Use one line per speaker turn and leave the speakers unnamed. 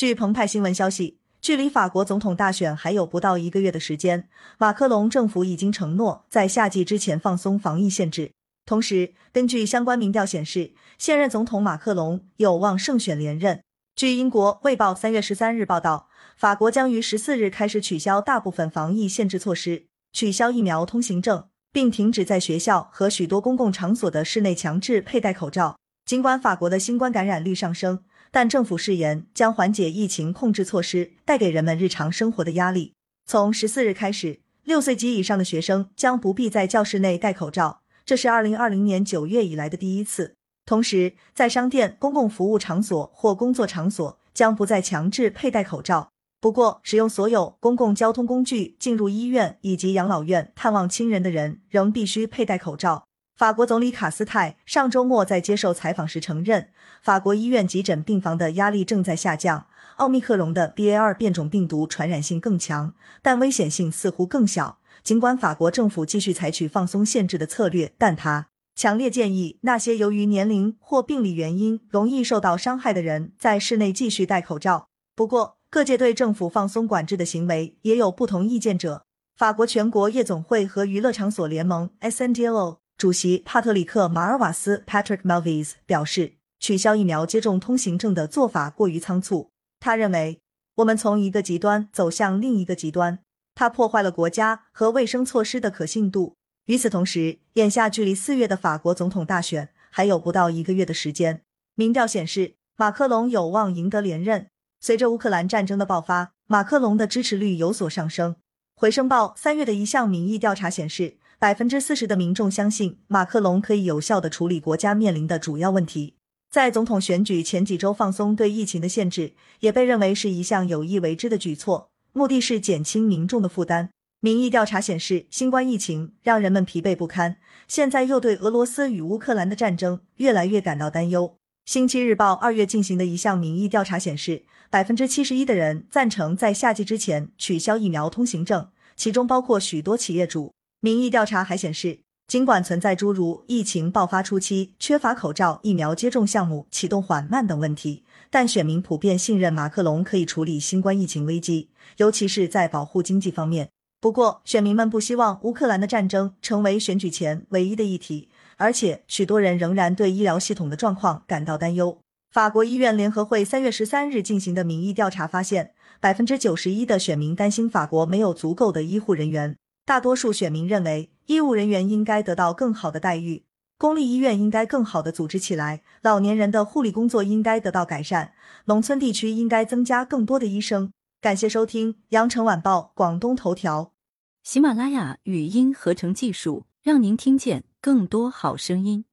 据澎湃新闻消息，距离法国总统大选还有不到一个月的时间，马克龙政府已经承诺在夏季之前放松防疫限制。同时，根据相关民调显示，现任总统马克龙有望胜选连任。据英国《卫报》三月十三日报道，法国将于十四日开始取消大部分防疫限制措施，取消疫苗通行证。并停止在学校和许多公共场所的室内强制佩戴口罩。尽管法国的新冠感染率上升，但政府誓言将缓解疫情控制措施带给人们日常生活的压力。从十四日开始，六岁及以上的学生将不必在教室内戴口罩，这是二零二零年九月以来的第一次。同时，在商店、公共服务场所或工作场所将不再强制佩戴口罩。不过，使用所有公共交通工具进入医院以及养老院探望亲人的人仍必须佩戴口罩。法国总理卡斯泰上周末在接受采访时承认，法国医院急诊病房的压力正在下降。奥密克戎的 BA 二变种病毒传染性更强，但危险性似乎更小。尽管法国政府继续采取放松限制的策略，但他强烈建议那些由于年龄或病理原因容易受到伤害的人在室内继续戴口罩。不过，各界对政府放松管制的行为也有不同意见者。法国全国夜总会和娱乐场所联盟 sndo 主席帕特里克·马尔瓦斯 （Patrick Malvis） 表示，取消疫苗接种通行证的做法过于仓促。他认为，我们从一个极端走向另一个极端，它破坏了国家和卫生措施的可信度。与此同时，眼下距离四月的法国总统大选还有不到一个月的时间。民调显示，马克龙有望赢得连任。随着乌克兰战争的爆发，马克龙的支持率有所上升。回声报三月的一项民意调查显示，百分之四十的民众相信马克龙可以有效的处理国家面临的主要问题。在总统选举前几周放松对疫情的限制，也被认为是一项有意为之的举措，目的是减轻民众的负担。民意调查显示，新冠疫情让人们疲惫不堪，现在又对俄罗斯与乌克兰的战争越来越感到担忧。星期日报二月进行的一项民意调查显示。百分之七十一的人赞成在夏季之前取消疫苗通行证，其中包括许多企业主。民意调查还显示，尽管存在诸如疫情爆发初期缺乏口罩、疫苗接种项目启动缓慢等问题，但选民普遍信任马克龙可以处理新冠疫情危机，尤其是在保护经济方面。不过，选民们不希望乌克兰的战争成为选举前唯一的议题，而且许多人仍然对医疗系统的状况感到担忧。法国医院联合会三月十三日进行的民意调查发现，百分之九十一的选民担心法国没有足够的医护人员。大多数选民认为，医务人员应该得到更好的待遇，公立医院应该更好的组织起来，老年人的护理工作应该得到改善，农村地区应该增加更多的医生。感谢收听《羊城晚报》广东头条，
喜马拉雅语音合成技术，让您听见更多好声音。